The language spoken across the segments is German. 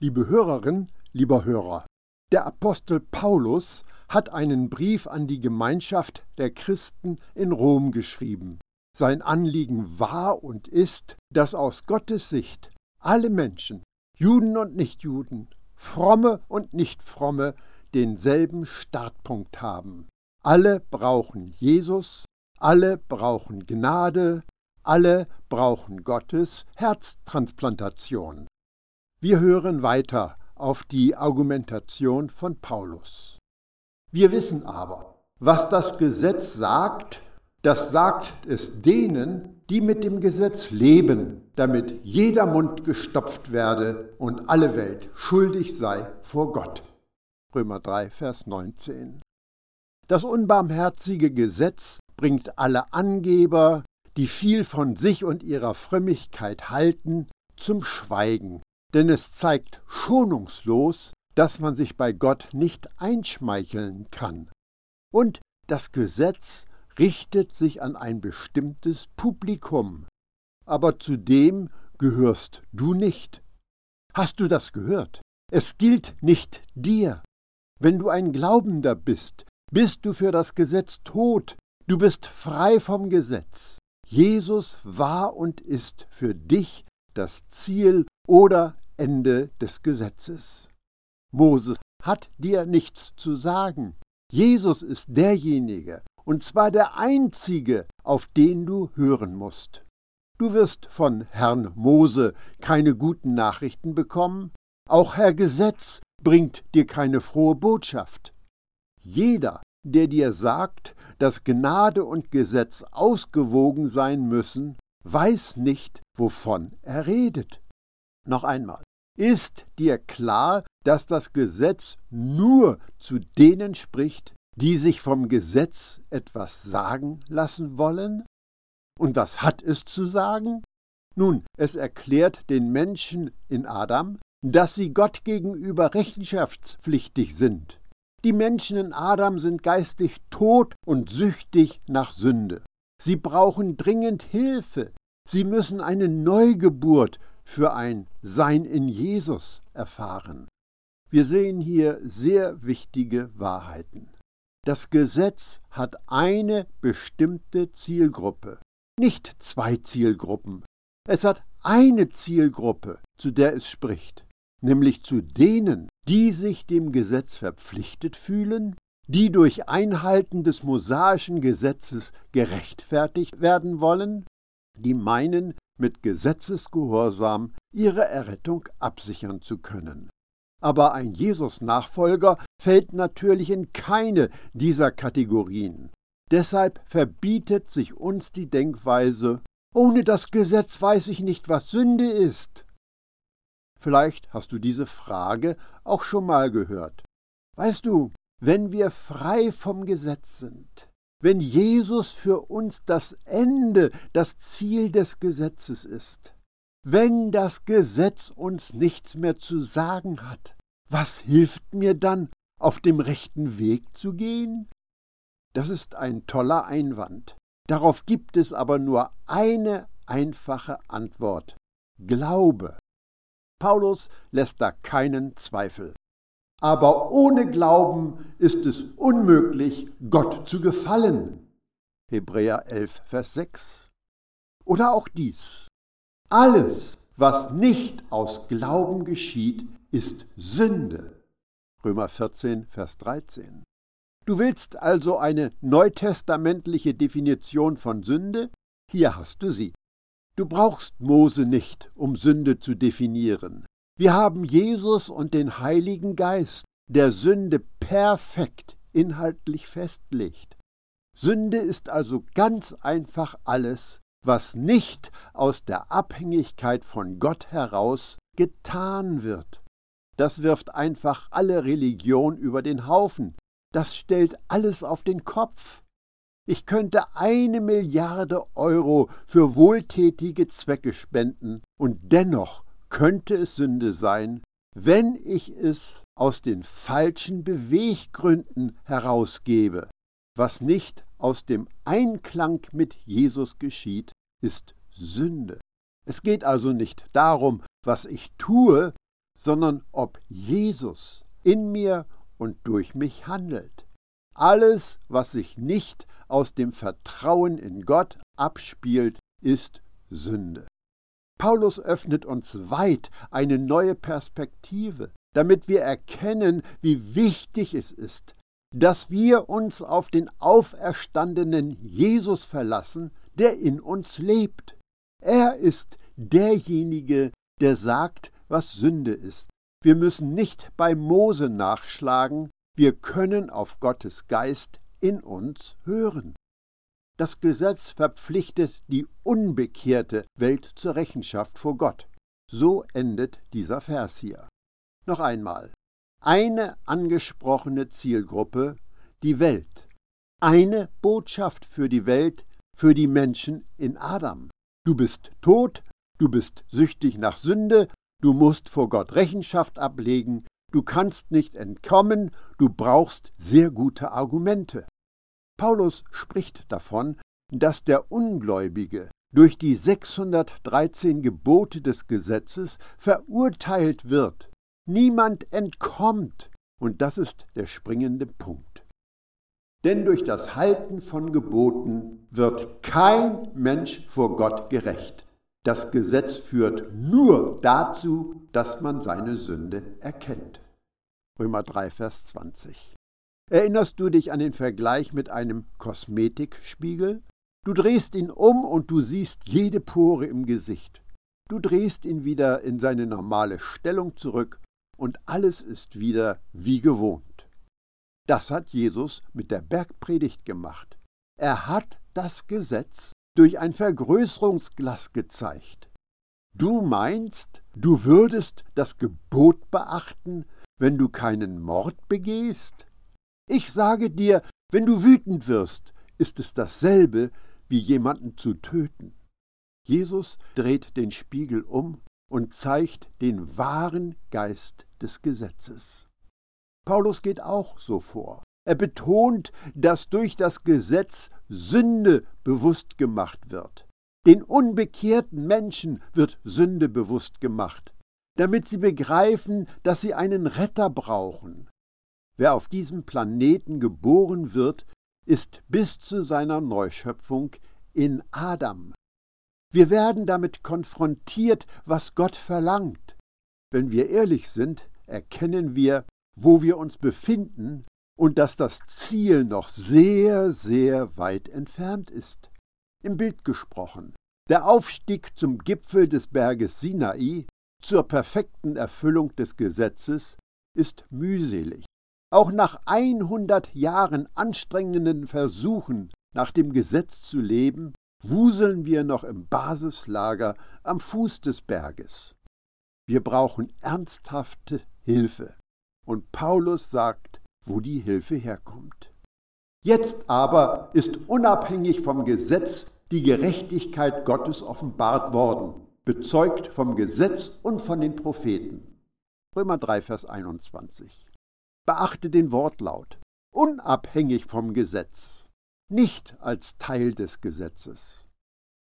Liebe Hörerin, lieber Hörer, der Apostel Paulus hat einen Brief an die Gemeinschaft der Christen in Rom geschrieben. Sein Anliegen war und ist, dass aus Gottes Sicht alle Menschen, Juden und Nichtjuden, fromme und nicht fromme, denselben Startpunkt haben. Alle brauchen Jesus, alle brauchen Gnade, alle brauchen Gottes Herztransplantation. Wir hören weiter auf die Argumentation von Paulus. Wir wissen aber, was das Gesetz sagt, das sagt es denen, die mit dem Gesetz leben, damit jeder Mund gestopft werde und alle Welt schuldig sei vor Gott. Römer 3, Vers 19. Das unbarmherzige Gesetz bringt alle Angeber, die viel von sich und ihrer Frömmigkeit halten, zum Schweigen denn es zeigt schonungslos, dass man sich bei Gott nicht einschmeicheln kann. Und das Gesetz richtet sich an ein bestimmtes Publikum, aber zu dem gehörst du nicht. Hast du das gehört? Es gilt nicht dir. Wenn du ein Glaubender bist, bist du für das Gesetz tot, du bist frei vom Gesetz. Jesus war und ist für dich das Ziel oder Ende des Gesetzes. Moses hat dir nichts zu sagen. Jesus ist derjenige, und zwar der einzige, auf den du hören musst. Du wirst von Herrn Mose keine guten Nachrichten bekommen, auch Herr Gesetz bringt dir keine frohe Botschaft. Jeder, der dir sagt, dass Gnade und Gesetz ausgewogen sein müssen, weiß nicht, wovon er redet. Noch einmal, ist dir klar, dass das Gesetz nur zu denen spricht, die sich vom Gesetz etwas sagen lassen wollen? Und was hat es zu sagen? Nun, es erklärt den Menschen in Adam, dass sie Gott gegenüber rechenschaftspflichtig sind. Die Menschen in Adam sind geistig tot und süchtig nach Sünde. Sie brauchen dringend Hilfe. Sie müssen eine Neugeburt für ein Sein in Jesus erfahren. Wir sehen hier sehr wichtige Wahrheiten. Das Gesetz hat eine bestimmte Zielgruppe, nicht zwei Zielgruppen. Es hat eine Zielgruppe, zu der es spricht, nämlich zu denen, die sich dem Gesetz verpflichtet fühlen, die durch Einhalten des mosaischen Gesetzes gerechtfertigt werden wollen, die meinen, mit Gesetzesgehorsam ihre Errettung absichern zu können. Aber ein Jesus-Nachfolger fällt natürlich in keine dieser Kategorien. Deshalb verbietet sich uns die Denkweise, ohne das Gesetz weiß ich nicht, was Sünde ist. Vielleicht hast du diese Frage auch schon mal gehört. Weißt du, wenn wir frei vom Gesetz sind, wenn Jesus für uns das Ende, das Ziel des Gesetzes ist. Wenn das Gesetz uns nichts mehr zu sagen hat, was hilft mir dann, auf dem rechten Weg zu gehen? Das ist ein toller Einwand. Darauf gibt es aber nur eine einfache Antwort. Glaube. Paulus lässt da keinen Zweifel aber ohne Glauben ist es unmöglich, Gott zu gefallen. Hebräer 11, Vers 6. Oder auch dies. Alles, was nicht aus Glauben geschieht, ist Sünde. Römer 14, Vers 13. Du willst also eine neutestamentliche Definition von Sünde? Hier hast du sie. Du brauchst Mose nicht, um Sünde zu definieren. Wir haben Jesus und den Heiligen Geist, der Sünde perfekt inhaltlich festlegt. Sünde ist also ganz einfach alles, was nicht aus der Abhängigkeit von Gott heraus getan wird. Das wirft einfach alle Religion über den Haufen. Das stellt alles auf den Kopf. Ich könnte eine Milliarde Euro für wohltätige Zwecke spenden und dennoch könnte es Sünde sein, wenn ich es aus den falschen Beweggründen herausgebe. Was nicht aus dem Einklang mit Jesus geschieht, ist Sünde. Es geht also nicht darum, was ich tue, sondern ob Jesus in mir und durch mich handelt. Alles, was sich nicht aus dem Vertrauen in Gott abspielt, ist Sünde. Paulus öffnet uns weit eine neue Perspektive, damit wir erkennen, wie wichtig es ist, dass wir uns auf den auferstandenen Jesus verlassen, der in uns lebt. Er ist derjenige, der sagt, was Sünde ist. Wir müssen nicht bei Mose nachschlagen, wir können auf Gottes Geist in uns hören. Das Gesetz verpflichtet die unbekehrte Welt zur Rechenschaft vor Gott. So endet dieser Vers hier. Noch einmal. Eine angesprochene Zielgruppe, die Welt. Eine Botschaft für die Welt, für die Menschen in Adam. Du bist tot, du bist süchtig nach Sünde, du musst vor Gott Rechenschaft ablegen, du kannst nicht entkommen, du brauchst sehr gute Argumente. Paulus spricht davon, dass der Ungläubige durch die 613 Gebote des Gesetzes verurteilt wird. Niemand entkommt, und das ist der springende Punkt. Denn durch das Halten von Geboten wird kein Mensch vor Gott gerecht. Das Gesetz führt nur dazu, dass man seine Sünde erkennt. Römer 3, Vers 20. Erinnerst du dich an den Vergleich mit einem Kosmetikspiegel? Du drehst ihn um und du siehst jede Pore im Gesicht. Du drehst ihn wieder in seine normale Stellung zurück und alles ist wieder wie gewohnt. Das hat Jesus mit der Bergpredigt gemacht. Er hat das Gesetz durch ein Vergrößerungsglas gezeigt. Du meinst, du würdest das Gebot beachten, wenn du keinen Mord begehst? Ich sage dir, wenn du wütend wirst, ist es dasselbe, wie jemanden zu töten. Jesus dreht den Spiegel um und zeigt den wahren Geist des Gesetzes. Paulus geht auch so vor. Er betont, dass durch das Gesetz Sünde bewusst gemacht wird. Den unbekehrten Menschen wird Sünde bewusst gemacht, damit sie begreifen, dass sie einen Retter brauchen, Wer auf diesem Planeten geboren wird, ist bis zu seiner Neuschöpfung in Adam. Wir werden damit konfrontiert, was Gott verlangt. Wenn wir ehrlich sind, erkennen wir, wo wir uns befinden und dass das Ziel noch sehr, sehr weit entfernt ist. Im Bild gesprochen. Der Aufstieg zum Gipfel des Berges Sinai, zur perfekten Erfüllung des Gesetzes, ist mühselig. Auch nach 100 Jahren anstrengenden Versuchen, nach dem Gesetz zu leben, wuseln wir noch im Basislager am Fuß des Berges. Wir brauchen ernsthafte Hilfe. Und Paulus sagt, wo die Hilfe herkommt. Jetzt aber ist unabhängig vom Gesetz die Gerechtigkeit Gottes offenbart worden, bezeugt vom Gesetz und von den Propheten. Römer 3, Vers 21. Beachte den Wortlaut. Unabhängig vom Gesetz, nicht als Teil des Gesetzes.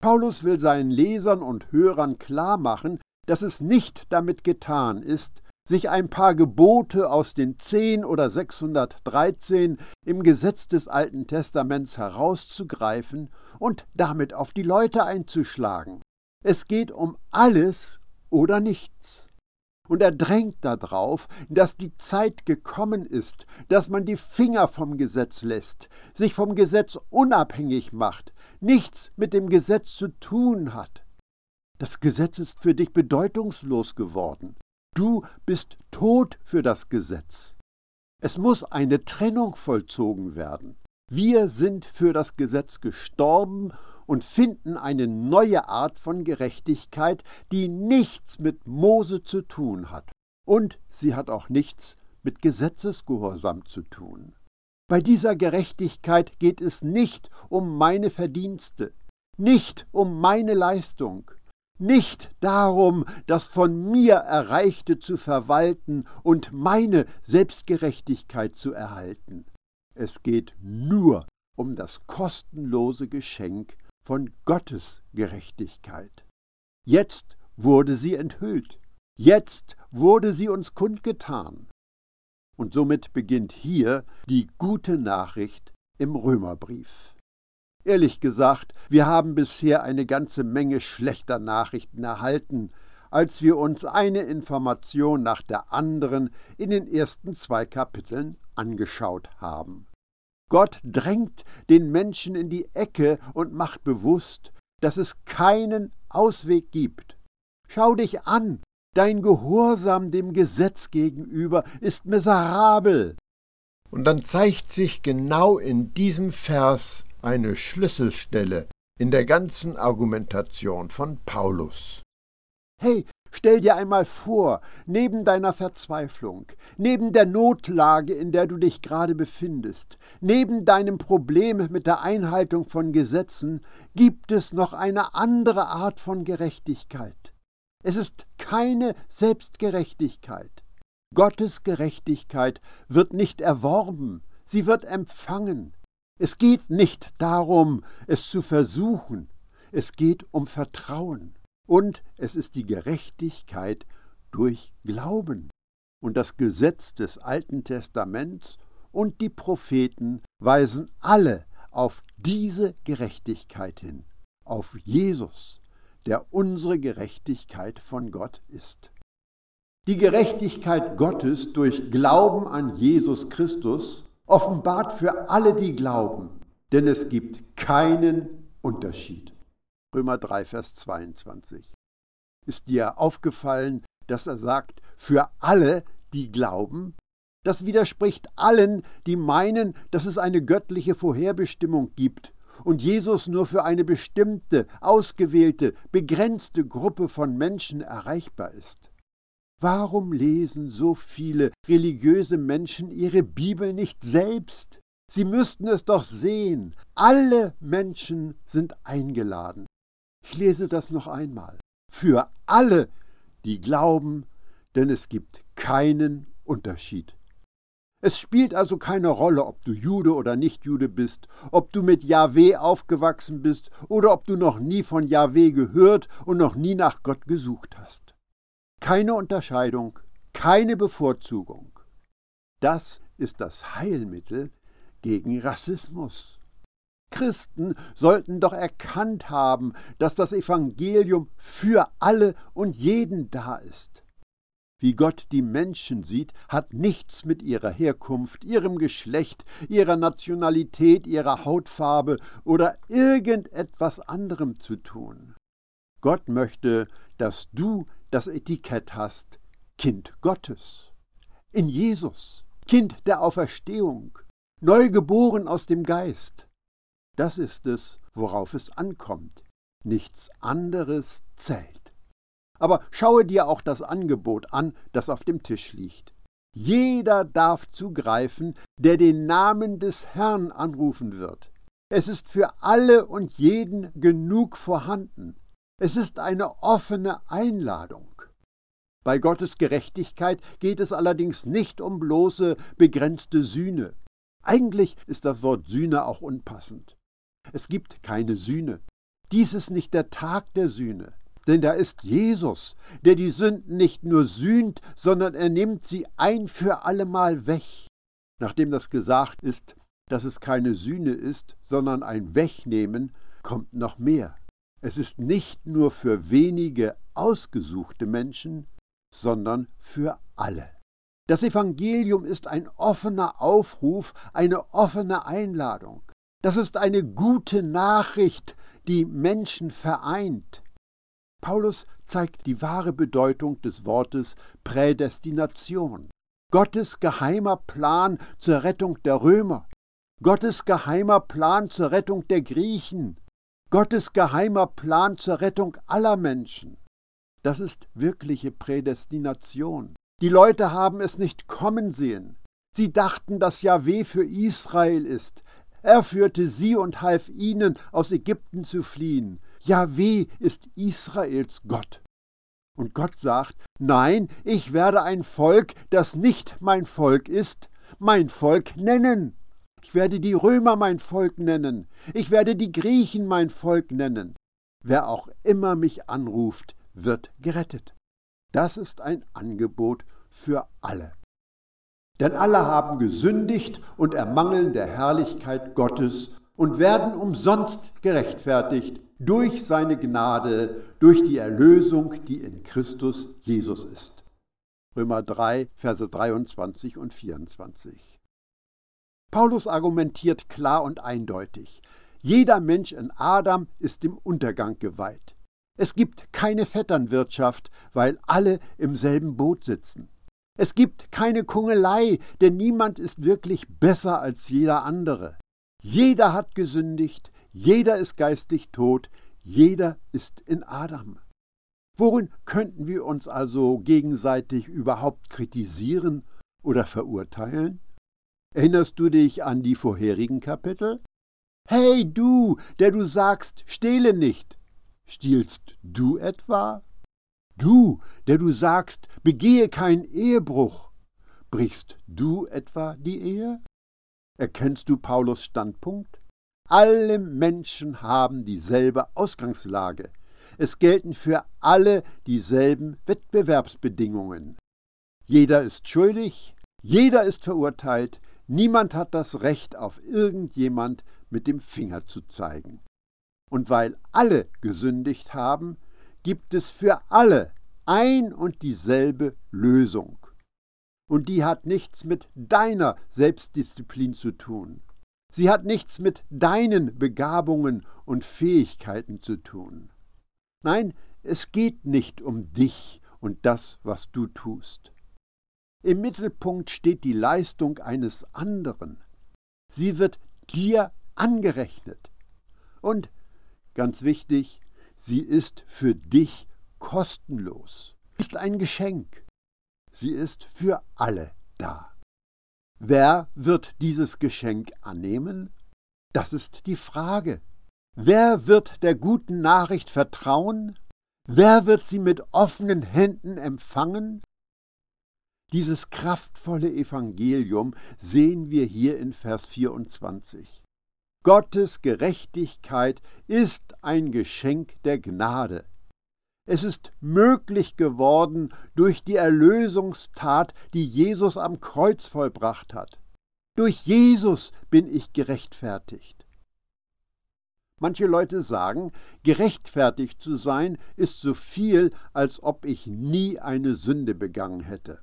Paulus will seinen Lesern und Hörern klar machen, dass es nicht damit getan ist, sich ein paar Gebote aus den 10 oder 613 im Gesetz des Alten Testaments herauszugreifen und damit auf die Leute einzuschlagen. Es geht um alles oder nichts. Und er drängt darauf, dass die Zeit gekommen ist, dass man die Finger vom Gesetz lässt, sich vom Gesetz unabhängig macht, nichts mit dem Gesetz zu tun hat. Das Gesetz ist für dich bedeutungslos geworden. Du bist tot für das Gesetz. Es muss eine Trennung vollzogen werden. Wir sind für das Gesetz gestorben und finden eine neue Art von Gerechtigkeit, die nichts mit Mose zu tun hat. Und sie hat auch nichts mit Gesetzesgehorsam zu tun. Bei dieser Gerechtigkeit geht es nicht um meine Verdienste, nicht um meine Leistung, nicht darum, das von mir Erreichte zu verwalten und meine Selbstgerechtigkeit zu erhalten. Es geht nur um das kostenlose Geschenk von Gottes Gerechtigkeit. Jetzt wurde sie enthüllt. Jetzt wurde sie uns kundgetan. Und somit beginnt hier die gute Nachricht im Römerbrief. Ehrlich gesagt, wir haben bisher eine ganze Menge schlechter Nachrichten erhalten, als wir uns eine Information nach der anderen in den ersten zwei Kapiteln angeschaut haben. Gott drängt den Menschen in die Ecke und macht bewusst, dass es keinen Ausweg gibt. Schau dich an, dein Gehorsam dem Gesetz gegenüber ist miserabel. Und dann zeigt sich genau in diesem Vers eine Schlüsselstelle in der ganzen Argumentation von Paulus. Hey, stell dir einmal vor, neben deiner Verzweiflung, neben der Notlage, in der du dich gerade befindest, neben deinem Problem mit der Einhaltung von Gesetzen, gibt es noch eine andere Art von Gerechtigkeit. Es ist keine Selbstgerechtigkeit. Gottes Gerechtigkeit wird nicht erworben, sie wird empfangen. Es geht nicht darum, es zu versuchen, es geht um Vertrauen. Und es ist die Gerechtigkeit durch Glauben. Und das Gesetz des Alten Testaments und die Propheten weisen alle auf diese Gerechtigkeit hin, auf Jesus, der unsere Gerechtigkeit von Gott ist. Die Gerechtigkeit Gottes durch Glauben an Jesus Christus offenbart für alle, die glauben, denn es gibt keinen Unterschied. Römer 3, Vers 22. Ist dir aufgefallen, dass er sagt, für alle, die glauben? Das widerspricht allen, die meinen, dass es eine göttliche Vorherbestimmung gibt und Jesus nur für eine bestimmte, ausgewählte, begrenzte Gruppe von Menschen erreichbar ist. Warum lesen so viele religiöse Menschen ihre Bibel nicht selbst? Sie müssten es doch sehen. Alle Menschen sind eingeladen. Ich lese das noch einmal. Für alle, die glauben, denn es gibt keinen Unterschied. Es spielt also keine Rolle, ob du Jude oder nicht Jude bist, ob du mit Jahweh aufgewachsen bist oder ob du noch nie von Jahweh gehört und noch nie nach Gott gesucht hast. Keine Unterscheidung, keine Bevorzugung. Das ist das Heilmittel gegen Rassismus. Christen sollten doch erkannt haben, dass das Evangelium für alle und jeden da ist. Wie Gott die Menschen sieht, hat nichts mit ihrer Herkunft, ihrem Geschlecht, ihrer Nationalität, ihrer Hautfarbe oder irgendetwas anderem zu tun. Gott möchte, dass du das Etikett hast Kind Gottes. In Jesus, Kind der Auferstehung, neugeboren aus dem Geist. Das ist es, worauf es ankommt. Nichts anderes zählt. Aber schaue dir auch das Angebot an, das auf dem Tisch liegt. Jeder darf zugreifen, der den Namen des Herrn anrufen wird. Es ist für alle und jeden genug vorhanden. Es ist eine offene Einladung. Bei Gottes Gerechtigkeit geht es allerdings nicht um bloße begrenzte Sühne. Eigentlich ist das Wort Sühne auch unpassend. Es gibt keine Sühne. Dies ist nicht der Tag der Sühne, denn da ist Jesus, der die Sünden nicht nur sühnt, sondern er nimmt sie ein für allemal weg. Nachdem das gesagt ist, dass es keine Sühne ist, sondern ein Wegnehmen, kommt noch mehr. Es ist nicht nur für wenige ausgesuchte Menschen, sondern für alle. Das Evangelium ist ein offener Aufruf, eine offene Einladung. Das ist eine gute Nachricht, die Menschen vereint. Paulus zeigt die wahre Bedeutung des Wortes Prädestination. Gottes geheimer Plan zur Rettung der Römer, Gottes geheimer Plan zur Rettung der Griechen, Gottes geheimer Plan zur Rettung aller Menschen. Das ist wirkliche Prädestination. Die Leute haben es nicht kommen sehen. Sie dachten, dass Jahweh für Israel ist, er führte sie und half ihnen, aus Ägypten zu fliehen. Jahweh ist Israels Gott. Und Gott sagt, nein, ich werde ein Volk, das nicht mein Volk ist, mein Volk nennen. Ich werde die Römer mein Volk nennen. Ich werde die Griechen mein Volk nennen. Wer auch immer mich anruft, wird gerettet. Das ist ein Angebot für alle. Denn alle haben gesündigt und ermangeln der Herrlichkeit Gottes und werden umsonst gerechtfertigt durch seine Gnade, durch die Erlösung, die in Christus Jesus ist. Römer 3, Verse 23 und 24. Paulus argumentiert klar und eindeutig. Jeder Mensch in Adam ist dem Untergang geweiht. Es gibt keine Vetternwirtschaft, weil alle im selben Boot sitzen. Es gibt keine Kungelei, denn niemand ist wirklich besser als jeder andere. Jeder hat gesündigt, jeder ist geistig tot, jeder ist in Adam. Worin könnten wir uns also gegenseitig überhaupt kritisieren oder verurteilen? Erinnerst du dich an die vorherigen Kapitel? Hey du, der du sagst, stehle nicht. Stiehlst du etwa? Du, der du sagst, begehe keinen Ehebruch, brichst du etwa die Ehe? Erkennst du Paulus Standpunkt? Alle Menschen haben dieselbe Ausgangslage. Es gelten für alle dieselben Wettbewerbsbedingungen. Jeder ist schuldig, jeder ist verurteilt, niemand hat das Recht, auf irgendjemand mit dem Finger zu zeigen. Und weil alle gesündigt haben, gibt es für alle ein und dieselbe Lösung. Und die hat nichts mit deiner Selbstdisziplin zu tun. Sie hat nichts mit deinen Begabungen und Fähigkeiten zu tun. Nein, es geht nicht um dich und das, was du tust. Im Mittelpunkt steht die Leistung eines anderen. Sie wird dir angerechnet. Und Ganz wichtig, sie ist für dich kostenlos. Ist ein Geschenk. Sie ist für alle da. Wer wird dieses Geschenk annehmen? Das ist die Frage. Wer wird der guten Nachricht vertrauen? Wer wird sie mit offenen Händen empfangen? Dieses kraftvolle Evangelium sehen wir hier in Vers 24. Gottes Gerechtigkeit ist ein Geschenk der Gnade. Es ist möglich geworden durch die Erlösungstat, die Jesus am Kreuz vollbracht hat. Durch Jesus bin ich gerechtfertigt. Manche Leute sagen, gerechtfertigt zu sein ist so viel, als ob ich nie eine Sünde begangen hätte.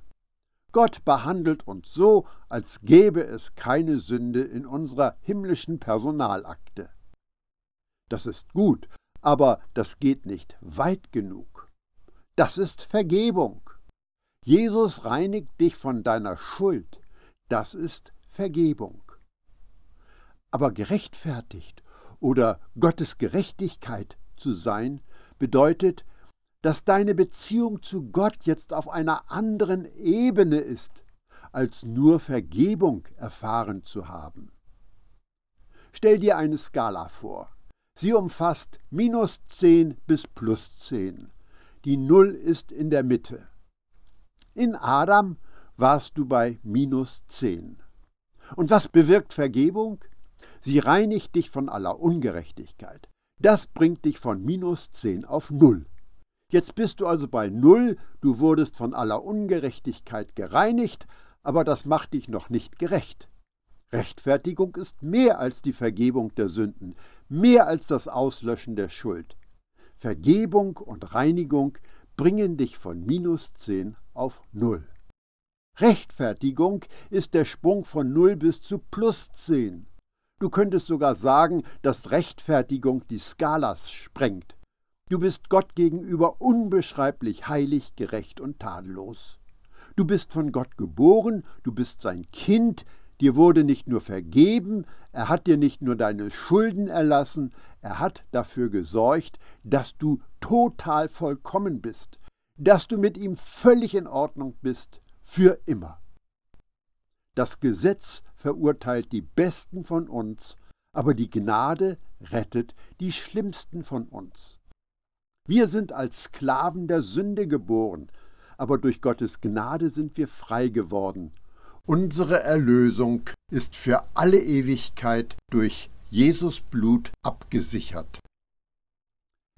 Gott behandelt uns so, als gäbe es keine Sünde in unserer himmlischen Personalakte. Das ist gut, aber das geht nicht weit genug. Das ist Vergebung. Jesus reinigt dich von deiner Schuld. Das ist Vergebung. Aber gerechtfertigt oder Gottes Gerechtigkeit zu sein, bedeutet, dass deine Beziehung zu Gott jetzt auf einer anderen Ebene ist, als nur Vergebung erfahren zu haben. Stell dir eine Skala vor. Sie umfasst minus 10 bis plus 10. Die Null ist in der Mitte. In Adam warst du bei minus 10. Und was bewirkt Vergebung? Sie reinigt dich von aller Ungerechtigkeit. Das bringt dich von minus 10 auf Null. Jetzt bist du also bei Null, du wurdest von aller Ungerechtigkeit gereinigt, aber das macht dich noch nicht gerecht. Rechtfertigung ist mehr als die Vergebung der Sünden, mehr als das Auslöschen der Schuld. Vergebung und Reinigung bringen dich von minus 10 auf Null. Rechtfertigung ist der Sprung von Null bis zu plus 10. Du könntest sogar sagen, dass Rechtfertigung die Skalas sprengt. Du bist Gott gegenüber unbeschreiblich heilig, gerecht und tadellos. Du bist von Gott geboren, du bist sein Kind, dir wurde nicht nur vergeben, er hat dir nicht nur deine Schulden erlassen, er hat dafür gesorgt, dass du total vollkommen bist, dass du mit ihm völlig in Ordnung bist, für immer. Das Gesetz verurteilt die Besten von uns, aber die Gnade rettet die Schlimmsten von uns. Wir sind als Sklaven der Sünde geboren, aber durch Gottes Gnade sind wir frei geworden. Unsere Erlösung ist für alle Ewigkeit durch Jesus Blut abgesichert.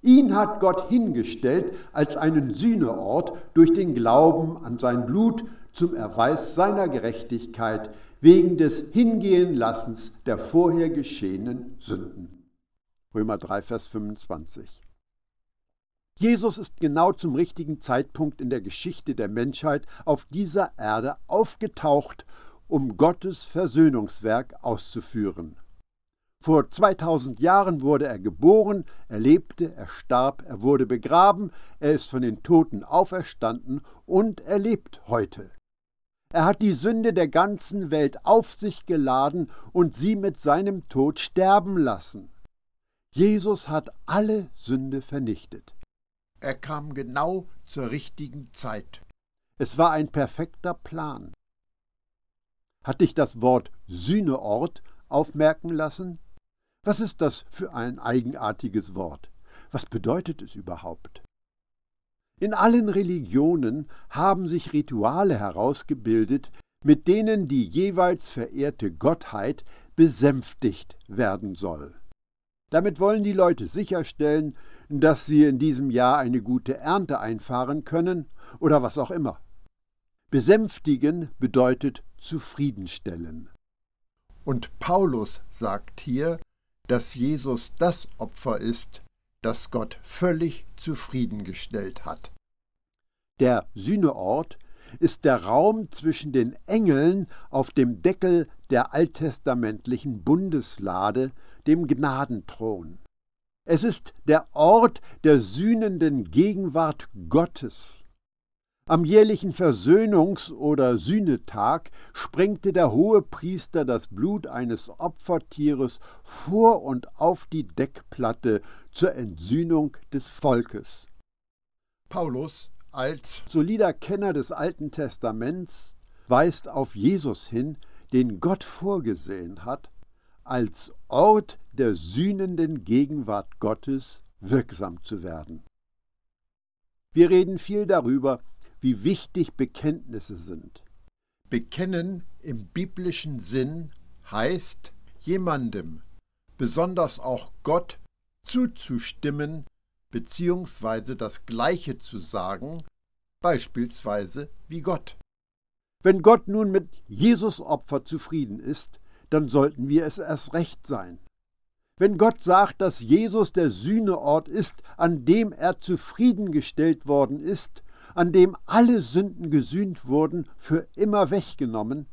Ihn hat Gott hingestellt als einen Sühneort durch den Glauben an sein Blut zum Erweis seiner Gerechtigkeit wegen des Hingehenlassens der vorher geschehenen Sünden. Römer 3, Vers 25. Jesus ist genau zum richtigen Zeitpunkt in der Geschichte der Menschheit auf dieser Erde aufgetaucht, um Gottes Versöhnungswerk auszuführen. Vor 2000 Jahren wurde er geboren, er lebte, er starb, er wurde begraben, er ist von den Toten auferstanden und er lebt heute. Er hat die Sünde der ganzen Welt auf sich geladen und sie mit seinem Tod sterben lassen. Jesus hat alle Sünde vernichtet. Er kam genau zur richtigen Zeit. Es war ein perfekter Plan. Hat dich das Wort Sühneort aufmerken lassen? Was ist das für ein eigenartiges Wort? Was bedeutet es überhaupt? In allen Religionen haben sich Rituale herausgebildet, mit denen die jeweils verehrte Gottheit besänftigt werden soll. Damit wollen die Leute sicherstellen, dass sie in diesem Jahr eine gute Ernte einfahren können oder was auch immer. Besänftigen bedeutet zufriedenstellen. Und Paulus sagt hier, dass Jesus das Opfer ist, das Gott völlig zufriedengestellt hat. Der Sühneort ist der Raum zwischen den Engeln auf dem Deckel der alttestamentlichen Bundeslade, dem Gnadenthron. Es ist der Ort der sühnenden Gegenwart Gottes. Am jährlichen Versöhnungs- oder Sühnetag sprengte der Hohepriester das Blut eines Opfertieres vor und auf die Deckplatte zur Entsühnung des Volkes. Paulus, als solider Kenner des Alten Testaments, weist auf Jesus hin, den Gott vorgesehen hat, als Ort der sühnenden Gegenwart Gottes wirksam zu werden. Wir reden viel darüber, wie wichtig Bekenntnisse sind. Bekennen im biblischen Sinn heißt, jemandem, besonders auch Gott, zuzustimmen bzw. das Gleiche zu sagen, beispielsweise wie Gott. Wenn Gott nun mit Jesus Opfer zufrieden ist, dann sollten wir es erst recht sein. Wenn Gott sagt, dass Jesus der Sühneort ist, an dem er zufriedengestellt worden ist, an dem alle Sünden gesühnt wurden, für immer weggenommen,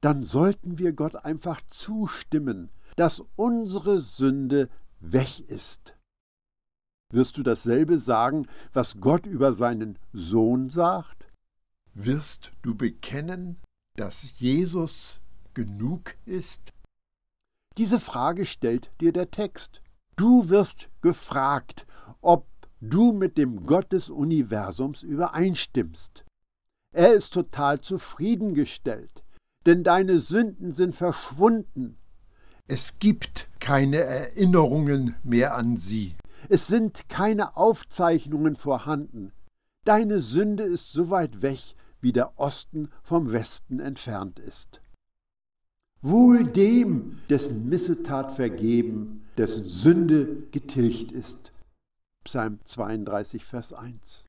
dann sollten wir Gott einfach zustimmen, dass unsere Sünde weg ist. Wirst du dasselbe sagen, was Gott über seinen Sohn sagt? Wirst du bekennen, dass Jesus genug ist? Diese Frage stellt dir der Text. Du wirst gefragt, ob du mit dem Gott des Universums übereinstimmst. Er ist total zufriedengestellt, denn deine Sünden sind verschwunden. Es gibt keine Erinnerungen mehr an sie. Es sind keine Aufzeichnungen vorhanden. Deine Sünde ist so weit weg, wie der Osten vom Westen entfernt ist. Wohl dem, dessen Missetat vergeben, dessen Sünde getilgt ist. Psalm 32, Vers 1.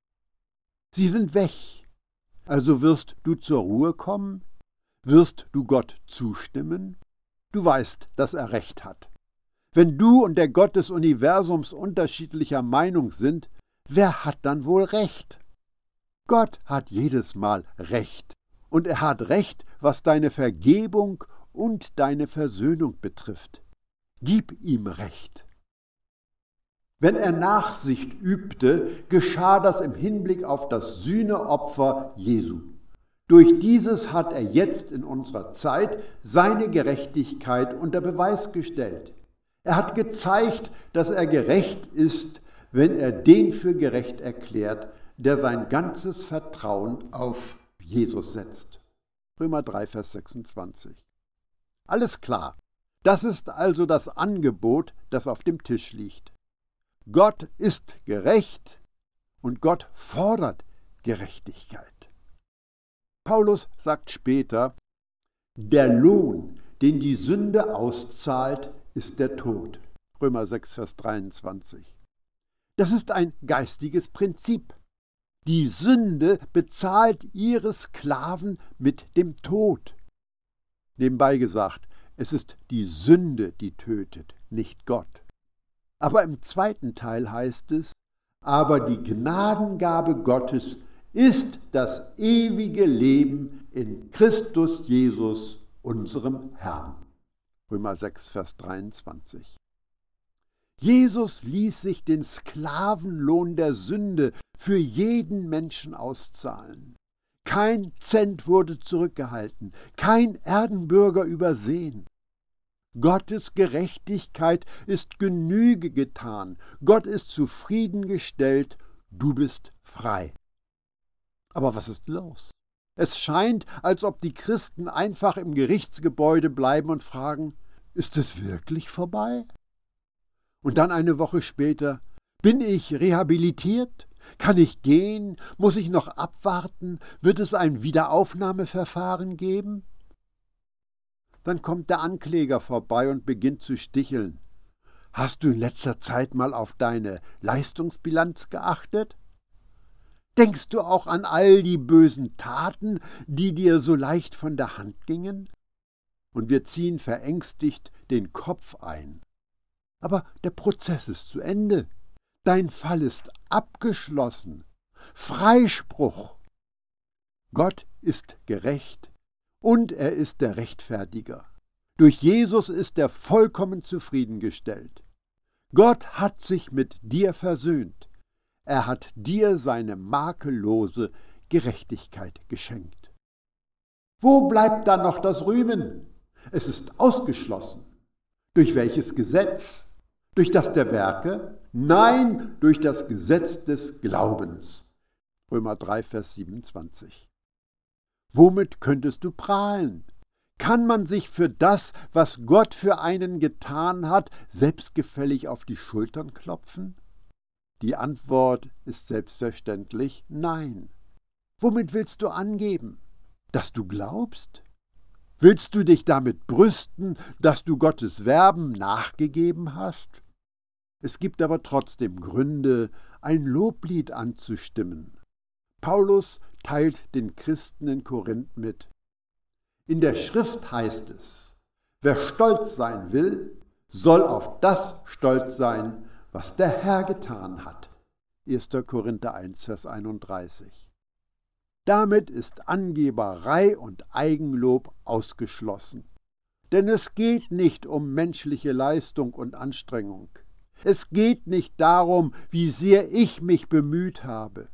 Sie sind weg. Also wirst du zur Ruhe kommen? Wirst du Gott zustimmen? Du weißt, dass er recht hat. Wenn du und der Gott des Universums unterschiedlicher Meinung sind, wer hat dann wohl recht? Gott hat jedes Mal recht. Und er hat recht, was deine Vergebung und deine Versöhnung betrifft. Gib ihm recht. Wenn er Nachsicht übte, geschah das im Hinblick auf das Sühneopfer Jesu. Durch dieses hat er jetzt in unserer Zeit seine Gerechtigkeit unter Beweis gestellt. Er hat gezeigt, dass er gerecht ist, wenn er den für gerecht erklärt, der sein ganzes Vertrauen auf Jesus setzt. Römer 3, Vers 26. Alles klar. Das ist also das Angebot, das auf dem Tisch liegt. Gott ist gerecht und Gott fordert Gerechtigkeit. Paulus sagt später, der Lohn, den die Sünde auszahlt, ist der Tod. Römer 6, Vers 23. Das ist ein geistiges Prinzip. Die Sünde bezahlt ihre Sklaven mit dem Tod. Nebenbei gesagt, es ist die Sünde, die tötet, nicht Gott. Aber im zweiten Teil heißt es, aber die Gnadengabe Gottes ist das ewige Leben in Christus Jesus, unserem Herrn. Römer 6, Vers 23. Jesus ließ sich den Sklavenlohn der Sünde für jeden Menschen auszahlen. Kein Cent wurde zurückgehalten, kein Erdenbürger übersehen. Gottes Gerechtigkeit ist Genüge getan, Gott ist zufriedengestellt, du bist frei. Aber was ist los? Es scheint, als ob die Christen einfach im Gerichtsgebäude bleiben und fragen, ist es wirklich vorbei? Und dann eine Woche später, bin ich rehabilitiert? Kann ich gehen? Muss ich noch abwarten? Wird es ein Wiederaufnahmeverfahren geben? Dann kommt der Ankläger vorbei und beginnt zu sticheln. Hast du in letzter Zeit mal auf deine Leistungsbilanz geachtet? Denkst du auch an all die bösen Taten, die dir so leicht von der Hand gingen? Und wir ziehen verängstigt den Kopf ein. Aber der Prozess ist zu Ende. Dein Fall ist abgeschlossen. Freispruch. Gott ist gerecht und er ist der Rechtfertiger. Durch Jesus ist er vollkommen zufriedengestellt. Gott hat sich mit dir versöhnt. Er hat dir seine makellose Gerechtigkeit geschenkt. Wo bleibt dann noch das Rühmen? Es ist ausgeschlossen. Durch welches Gesetz? Durch das der Werke? Nein, durch das Gesetz des Glaubens. Römer 3, Vers 27. Womit könntest du prahlen? Kann man sich für das, was Gott für einen getan hat, selbstgefällig auf die Schultern klopfen? Die Antwort ist selbstverständlich Nein. Womit willst du angeben? Dass du glaubst? Willst du dich damit brüsten, dass du Gottes Verben nachgegeben hast? Es gibt aber trotzdem Gründe, ein Loblied anzustimmen. Paulus teilt den Christen in Korinth mit. In der Schrift heißt es, wer stolz sein will, soll auf das stolz sein, was der Herr getan hat. 1. Korinther 1, Vers 31. Damit ist Angeberei und Eigenlob ausgeschlossen. Denn es geht nicht um menschliche Leistung und Anstrengung. Es geht nicht darum, wie sehr ich mich bemüht habe.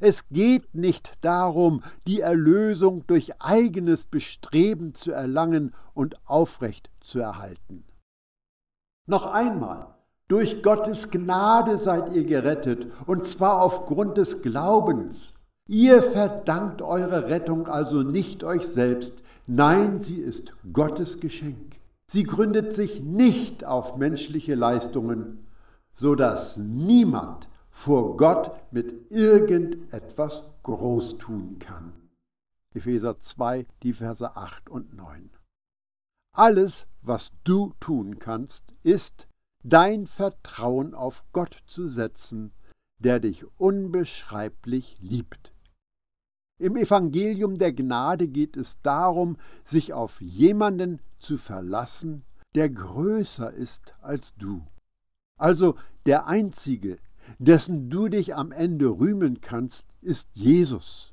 Es geht nicht darum, die Erlösung durch eigenes Bestreben zu erlangen und aufrecht zu erhalten. Noch einmal, durch Gottes Gnade seid ihr gerettet, und zwar aufgrund des Glaubens. Ihr verdankt eure Rettung also nicht euch selbst, nein, sie ist Gottes Geschenk. Sie gründet sich nicht auf menschliche Leistungen, so dass niemand vor Gott mit irgendetwas groß tun kann. Epheser 2, die Verse 8 und 9. Alles, was du tun kannst, ist, dein Vertrauen auf Gott zu setzen, der dich unbeschreiblich liebt. Im Evangelium der Gnade geht es darum, sich auf jemanden zu verlassen, der größer ist als du. Also der Einzige, dessen du dich am Ende rühmen kannst, ist Jesus.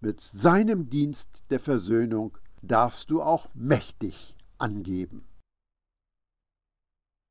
Mit seinem Dienst der Versöhnung darfst du auch mächtig angeben.